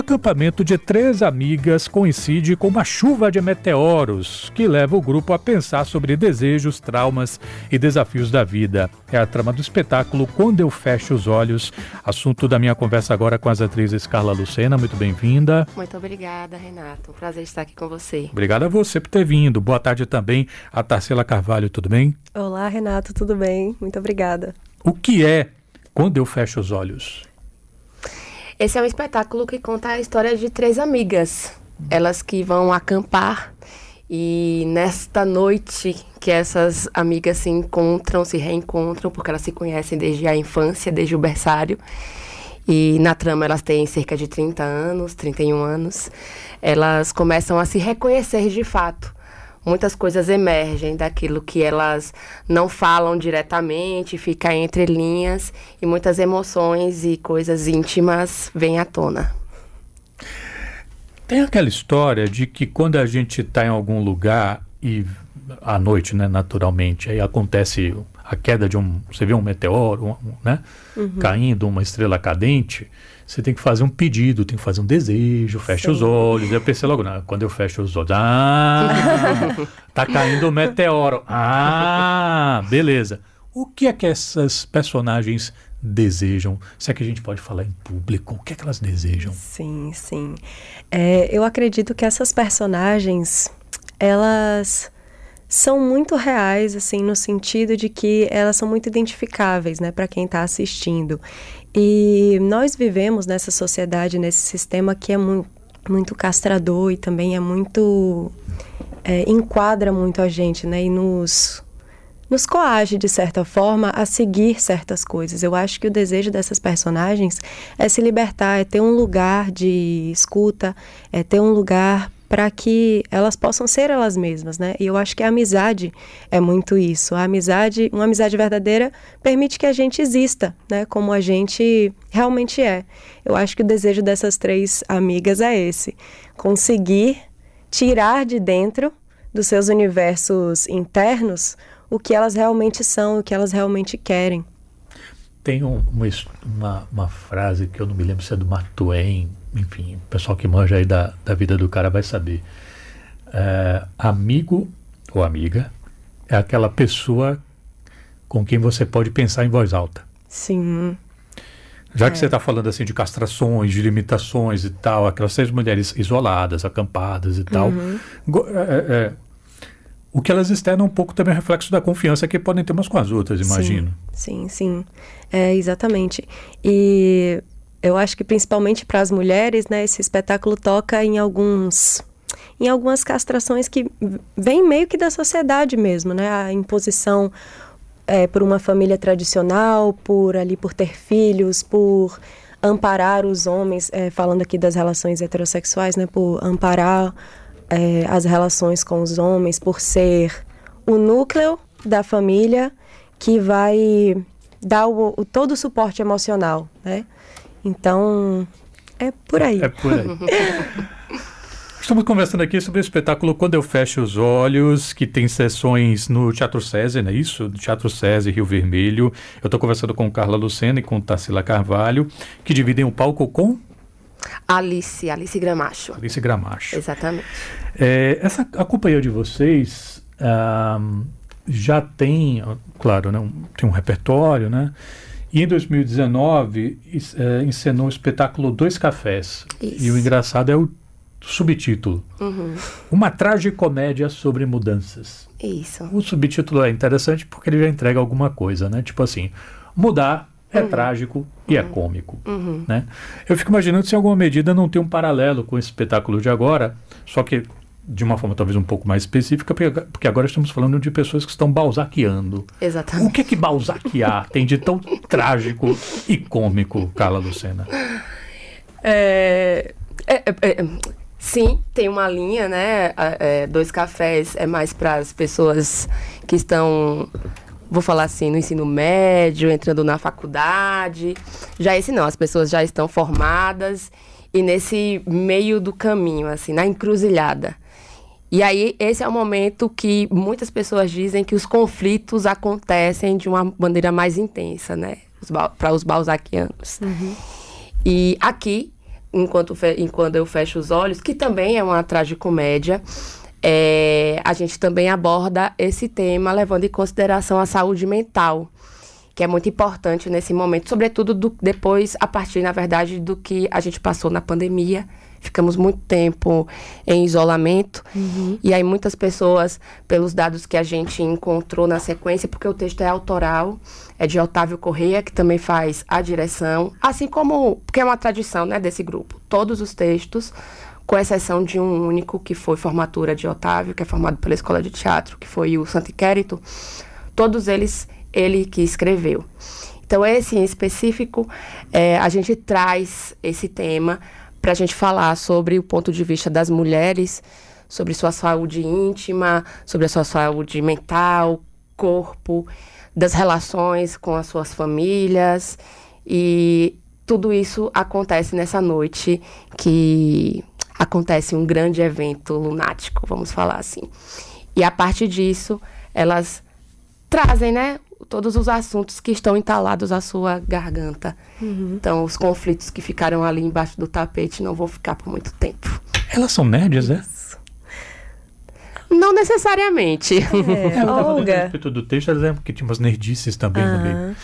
acampamento de três amigas coincide com uma chuva de meteoros que leva o grupo a pensar sobre desejos, traumas e desafios da vida. É a trama do espetáculo Quando Eu Fecho os Olhos, assunto da minha conversa agora com as atrizes Carla Lucena. Muito bem-vinda. Muito obrigada, Renato. Um prazer estar aqui com você. Obrigado a você por ter vindo. Boa tarde também a Tarsila Carvalho, tudo bem? Olá, Renato, tudo bem? Muito obrigada. O que é Quando Eu Fecho os Olhos? Esse é um espetáculo que conta a história de três amigas. Elas que vão acampar e nesta noite que essas amigas se encontram, se reencontram, porque elas se conhecem desde a infância, desde o berçário. E na trama elas têm cerca de 30 anos, 31 anos. Elas começam a se reconhecer de fato muitas coisas emergem daquilo que elas não falam diretamente, fica entre linhas e muitas emoções e coisas íntimas vêm à tona. Tem aquela história de que quando a gente está em algum lugar e à noite, né, naturalmente, aí acontece a queda de um, você vê um meteoro, um, né, uhum. caindo, uma estrela cadente, você tem que fazer um pedido, tem que fazer um desejo, fecha Sim. os olhos. Eu pensei logo, não, quando eu fecho os olhos, ah, tá caindo um meteoro. Ah, beleza. O que é que essas personagens desejam? Se é que a gente pode falar em público, o que é que elas desejam? Sim, sim. É, eu acredito que essas personagens, elas são muito reais, assim, no sentido de que elas são muito identificáveis, né, para quem está assistindo. E nós vivemos nessa sociedade, nesse sistema que é mu muito castrador e também é muito. É, enquadra muito a gente, né? E nos, nos coage, de certa forma, a seguir certas coisas. Eu acho que o desejo dessas personagens é se libertar, é ter um lugar de escuta, é ter um lugar para que elas possam ser elas mesmas, né? E eu acho que a amizade é muito isso. A amizade, uma amizade verdadeira permite que a gente exista, né? Como a gente realmente é. Eu acho que o desejo dessas três amigas é esse: conseguir tirar de dentro dos seus universos internos o que elas realmente são, o que elas realmente querem. Tem um, uma, uma, frase que eu não me lembro se é do Mark Twain, enfim, o pessoal que manja aí da, da vida do cara vai saber. É, amigo ou amiga é aquela pessoa com quem você pode pensar em voz alta. Sim. Já é. que você está falando assim de castrações, de limitações e tal, aquelas seis mulheres isoladas, acampadas e tal, uhum. é, é, o que elas externam um pouco também é reflexo da confiança que podem ter umas com as outras, imagino. Sim, sim, sim. É, exatamente. E eu acho que principalmente para as mulheres, né, esse espetáculo toca em alguns em algumas castrações que vêm meio que da sociedade mesmo, né? A imposição é, por uma família tradicional, por ali por ter filhos, por amparar os homens, é, falando aqui das relações heterossexuais, né? Por amparar é, as relações com os homens, por ser o núcleo da família que vai dar o, o todo o suporte emocional, né? Então, é por aí. É por aí. Estamos conversando aqui sobre o espetáculo Quando Eu Fecho os Olhos, que tem sessões no Teatro SESI, não é isso? Teatro SESI, Rio Vermelho. Eu estou conversando com Carla Lucena e com Tarsila Carvalho, que dividem o palco com... Alice, Alice Gramacho. Alice Gramacho. Exatamente. É, essa, a companhia de vocês ah, já tem, claro, né, um, tem um repertório, né? E em 2019 é, encenou o espetáculo Dois Cafés. Isso. E o engraçado é o subtítulo. Uhum. Uma tragicomédia sobre mudanças. Isso. O subtítulo é interessante porque ele já entrega alguma coisa, né? Tipo assim, mudar é uhum. trágico e é uhum. é cômico. Uhum. Né? Eu fico imaginando se em alguma medida não tem um paralelo com esse espetáculo de agora, só que de uma forma talvez um pouco mais específica, porque agora estamos falando de pessoas que estão balzaqueando. Exatamente. O que é que balzaquear tem de tão trágico e cômico, Carla Lucena? É, é, é, é sim, tem uma linha, né? É, dois cafés é mais para as pessoas que estão vou falar assim, no ensino médio, entrando na faculdade. Já esse não, as pessoas já estão formadas e nesse meio do caminho, assim, na encruzilhada. E aí, esse é o momento que muitas pessoas dizem que os conflitos acontecem de uma maneira mais intensa, né? Para os balzaquianos. Uhum. E aqui enquanto, enquanto eu fecho os olhos, que também é uma tragicomédia. É, a gente também aborda esse tema levando em consideração a saúde mental, que é muito importante nesse momento, sobretudo do, depois, a partir, na verdade, do que a gente passou na pandemia. Ficamos muito tempo em isolamento. Uhum. E aí, muitas pessoas, pelos dados que a gente encontrou na sequência, porque o texto é autoral, é de Otávio Correia, que também faz a direção, assim como, porque é uma tradição né, desse grupo. Todos os textos com exceção de um único, que foi formatura de Otávio, que é formado pela Escola de Teatro, que foi o Santo Inquérito, todos eles ele que escreveu. Então, esse em específico, é, a gente traz esse tema para a gente falar sobre o ponto de vista das mulheres, sobre sua saúde íntima, sobre a sua saúde mental, corpo, das relações com as suas famílias. E tudo isso acontece nessa noite que acontece um grande evento lunático, vamos falar assim. E a partir disso, elas trazem, né, todos os assuntos que estão entalados à sua garganta. Uhum. Então, os conflitos que ficaram ali embaixo do tapete não vão ficar por muito tempo. Elas são nerds, é? Não necessariamente. É, Olga. A respeito do texto, lembram que tinha umas nerdices também no meio.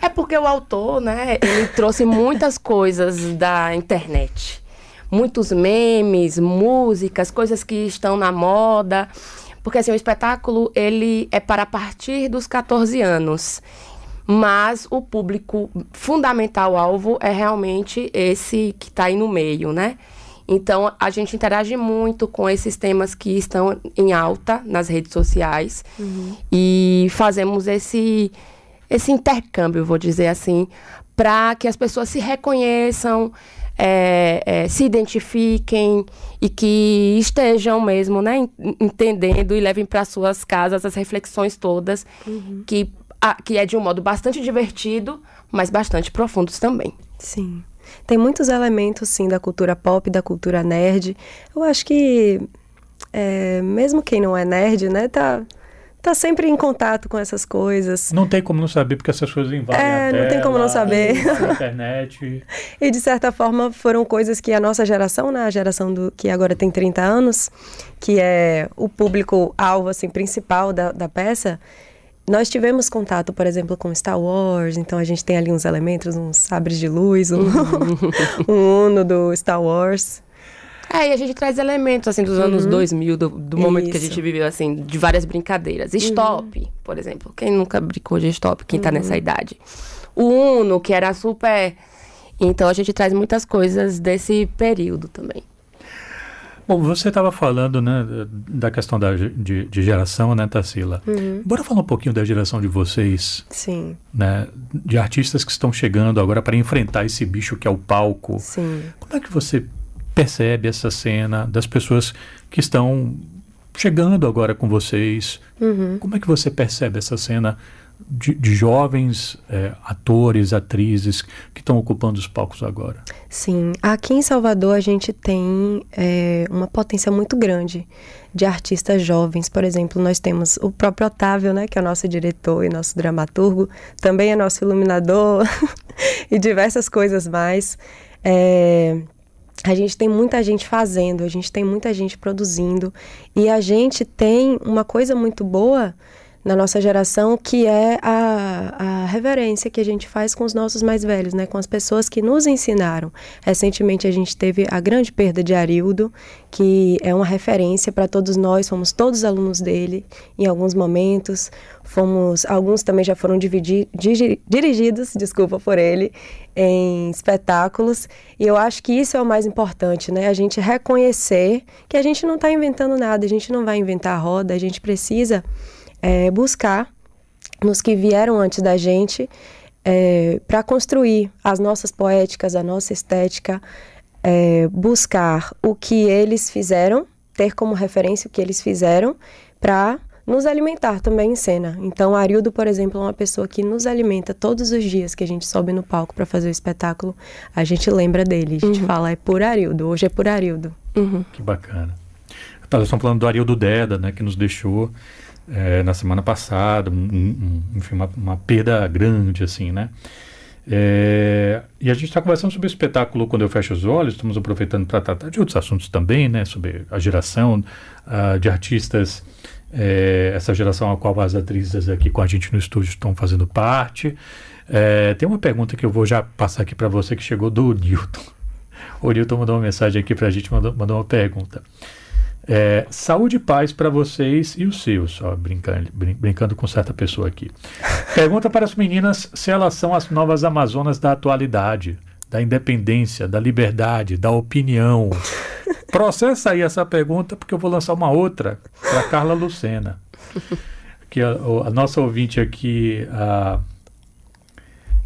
É porque o autor, né, ele trouxe muitas coisas da internet muitos memes, músicas, coisas que estão na moda. Porque assim, o espetáculo ele é para a partir dos 14 anos. Mas o público fundamental alvo é realmente esse que está aí no meio, né? Então a gente interage muito com esses temas que estão em alta nas redes sociais uhum. e fazemos esse esse intercâmbio, vou dizer assim, para que as pessoas se reconheçam, é, é, se identifiquem e que estejam mesmo, né, entendendo e levem para suas casas as reflexões todas, uhum. que, a, que é de um modo bastante divertido, mas bastante profundos também. Sim. Tem muitos elementos, sim, da cultura pop, da cultura nerd. Eu acho que, é, mesmo quem não é nerd, né, tá tá sempre em contato com essas coisas. Não tem como não saber, porque essas coisas invadem é, a não tem como não saber. A internet. e de certa forma foram coisas que a nossa geração, né, a geração do que agora tem 30 anos, que é o público alvo assim principal da, da peça, nós tivemos contato, por exemplo, com Star Wars, então a gente tem ali uns elementos, uns sabres de luz, um, um Uno do Star Wars. É, e a gente traz elementos, assim, dos uhum. anos 2000, do, do momento que a gente viveu, assim, de várias brincadeiras. Stop, uhum. por exemplo. Quem nunca brincou de stop, quem tá uhum. nessa idade? O Uno, que era super... Então, a gente traz muitas coisas desse período também. Bom, você estava falando, né, da questão da, de, de geração, né, Tarsila? Uhum. Bora falar um pouquinho da geração de vocês. Sim. Né, de artistas que estão chegando agora para enfrentar esse bicho que é o palco. Sim. Como é que você percebe essa cena das pessoas que estão chegando agora com vocês. Uhum. Como é que você percebe essa cena de, de jovens é, atores, atrizes que estão ocupando os palcos agora? Sim, aqui em Salvador a gente tem é, uma potência muito grande de artistas jovens. Por exemplo, nós temos o próprio Otávio, né, que é o nosso diretor e nosso dramaturgo, também é nosso iluminador e diversas coisas mais. É, a gente tem muita gente fazendo, a gente tem muita gente produzindo. E a gente tem uma coisa muito boa na nossa geração que é a, a reverência que a gente faz com os nossos mais velhos, né? Com as pessoas que nos ensinaram. Recentemente a gente teve a grande perda de Arildo, que é uma referência para todos nós, fomos todos alunos dele em alguns momentos. Fomos, alguns também já foram dividi, dirigidos, desculpa por ele, em espetáculos. E eu acho que isso é o mais importante, né? A gente reconhecer que a gente não está inventando nada, a gente não vai inventar a roda, a gente precisa é, buscar nos que vieram antes da gente é, para construir as nossas poéticas, a nossa estética, é, buscar o que eles fizeram, ter como referência o que eles fizeram para nos alimentar também em cena. Então, Arildo, por exemplo, é uma pessoa que nos alimenta todos os dias que a gente sobe no palco para fazer o espetáculo. A gente lembra dele, a gente uhum. fala, é por Arildo, hoje é por Arildo. Uhum. Que bacana. Tá, nós estamos falando do Arildo Deda, né, que nos deixou é, na semana passada, um, um, enfim, uma, uma, perda grande, assim, né? É, e a gente está conversando sobre o espetáculo Quando Eu Fecho os Olhos, estamos aproveitando para tratar de outros assuntos também, né? Sobre a geração uh, de artistas, é, essa geração a qual as atrizes aqui com a gente no estúdio estão fazendo parte. É, tem uma pergunta que eu vou já passar aqui para você que chegou do Newton. O Newton mandou uma mensagem aqui para a gente, mandou, mandou uma pergunta. É, saúde e paz para vocês e os seus, só brincando, brin brincando com certa pessoa aqui. Pergunta para as meninas se elas são as novas Amazonas da atualidade, da independência, da liberdade, da opinião. Processa aí essa pergunta, porque eu vou lançar uma outra para Carla Lucena. Que a, a, nossa ouvinte aqui, a,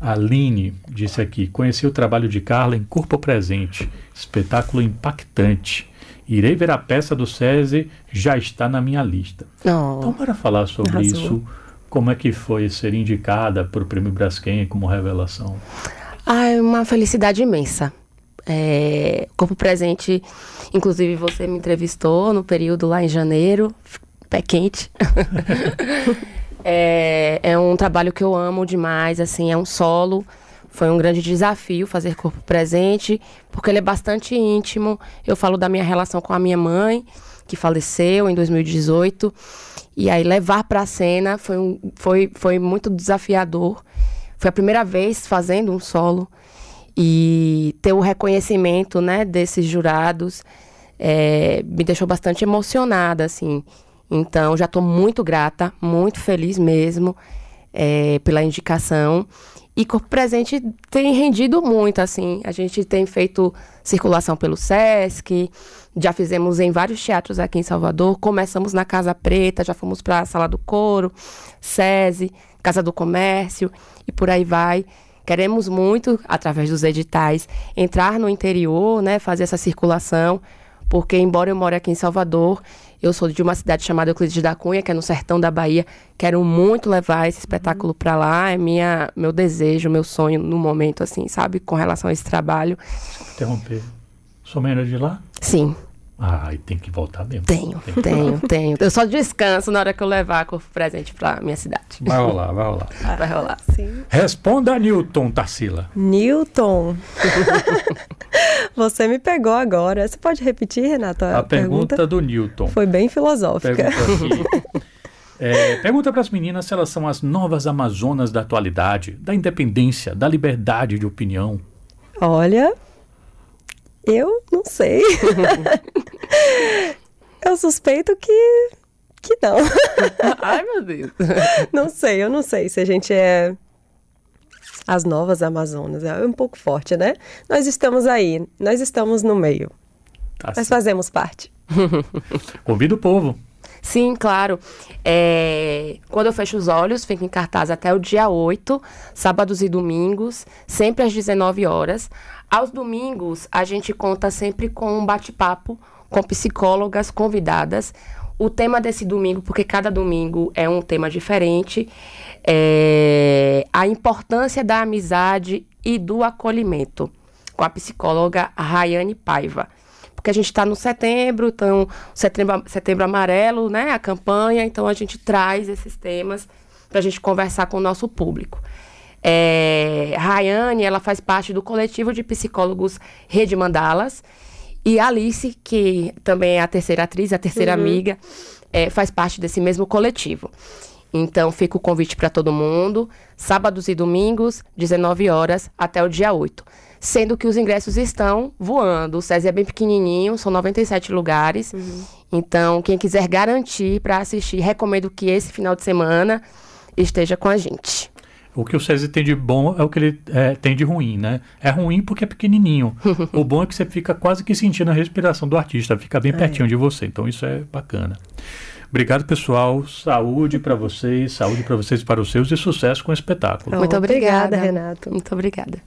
a Aline, disse aqui: conheci o trabalho de Carla em Corpo Presente, espetáculo impactante Irei ver a peça do SESI, já está na minha lista. Oh, então, para falar sobre arrasou. isso, como é que foi ser indicada para o Prêmio Braskem como revelação? Ah, é uma felicidade imensa. É, Corpo Presente, inclusive você me entrevistou no período lá em janeiro, pé quente. é, é um trabalho que eu amo demais, assim, é um solo foi um grande desafio fazer corpo presente, porque ele é bastante íntimo. Eu falo da minha relação com a minha mãe, que faleceu em 2018, e aí levar para a cena foi, um, foi, foi muito desafiador. Foi a primeira vez fazendo um solo e ter o reconhecimento, né, desses jurados é, me deixou bastante emocionada, assim. Então, já estou muito grata, muito feliz mesmo é, pela indicação. E Corpo Presente tem rendido muito, assim. A gente tem feito circulação pelo SESC, já fizemos em vários teatros aqui em Salvador. Começamos na Casa Preta, já fomos para a Sala do Coro, SESI, Casa do Comércio e por aí vai. Queremos muito, através dos editais, entrar no interior, né, fazer essa circulação, porque embora eu more aqui em Salvador, eu sou de uma cidade chamada Euclides da Cunha, que é no sertão da Bahia. Quero muito levar esse espetáculo uhum. para lá. É minha, meu desejo, meu sonho no momento, assim, sabe? Com relação a esse trabalho. Interromper. Sua mãe era de lá? Sim. Ah, e tem que voltar mesmo. Tenho, tem tenho, tenho. Eu só descanso na hora que eu levar o presente para minha cidade. Vai rolar, vai rolar. Vai rolar. Sim. Responda, Newton Tarsila. Newton. Você me pegou agora. Você pode repetir, Renato? A, a pergunta? pergunta? do Newton. Foi bem filosófica. Pergunta, é, pergunta para as meninas se elas são as novas Amazonas da atualidade, da independência, da liberdade de opinião. Olha, eu não sei. Eu suspeito que que não. Ai, meu Deus. Não sei, eu não sei se a gente é as novas Amazonas. É um pouco forte, né? Nós estamos aí, nós estamos no meio. Tá nós fazemos parte. Convido o povo. Sim, claro. É, quando eu fecho os olhos, fica em cartaz até o dia 8, sábados e domingos, sempre às 19 horas. Aos domingos, a gente conta sempre com um bate-papo com psicólogas convidadas. O tema desse domingo, porque cada domingo é um tema diferente, é a importância da amizade e do acolhimento, com a psicóloga Rayane Paiva. Porque a gente está no setembro, então, setembro, setembro amarelo, né? A campanha, então a gente traz esses temas para a gente conversar com o nosso público. É, Rayane, ela faz parte do coletivo de psicólogos Rede Mandalas. E Alice, que também é a terceira atriz, a terceira uhum. amiga, é, faz parte desse mesmo coletivo. Então, fica o convite para todo mundo. Sábados e domingos, 19 horas, até o dia 8. Sendo que os ingressos estão voando. O SESI é bem pequenininho, são 97 lugares. Uhum. Então, quem quiser garantir para assistir, recomendo que esse final de semana esteja com a gente. O que o SESI tem de bom é o que ele é, tem de ruim, né? É ruim porque é pequenininho. o bom é que você fica quase que sentindo a respiração do artista, fica bem é. pertinho de você. Então isso é bacana. Obrigado, pessoal. Saúde para vocês, saúde para vocês e para os seus e sucesso com o espetáculo. Muito obrigada, Renato. Muito obrigada.